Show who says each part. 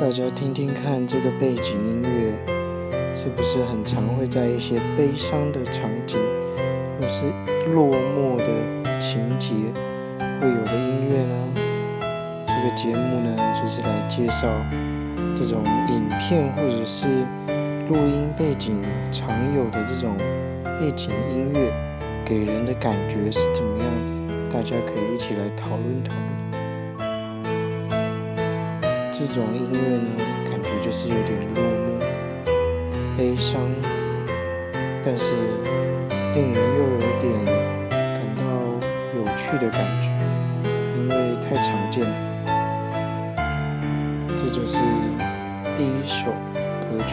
Speaker 1: 大家听听看，这个背景音乐是不是很常会在一些悲伤的场景，或是落寞的情节会有的音乐呢？这个节目呢，就是来介绍这种影片或者是录音背景常有的这种背景音乐，给人的感觉是怎么样子？大家可以一起来讨论讨论。这种音乐呢，感觉就是有点落寞、悲伤，但是令人又有点感到有趣的感觉，因为太常见了。这就是第一首歌曲。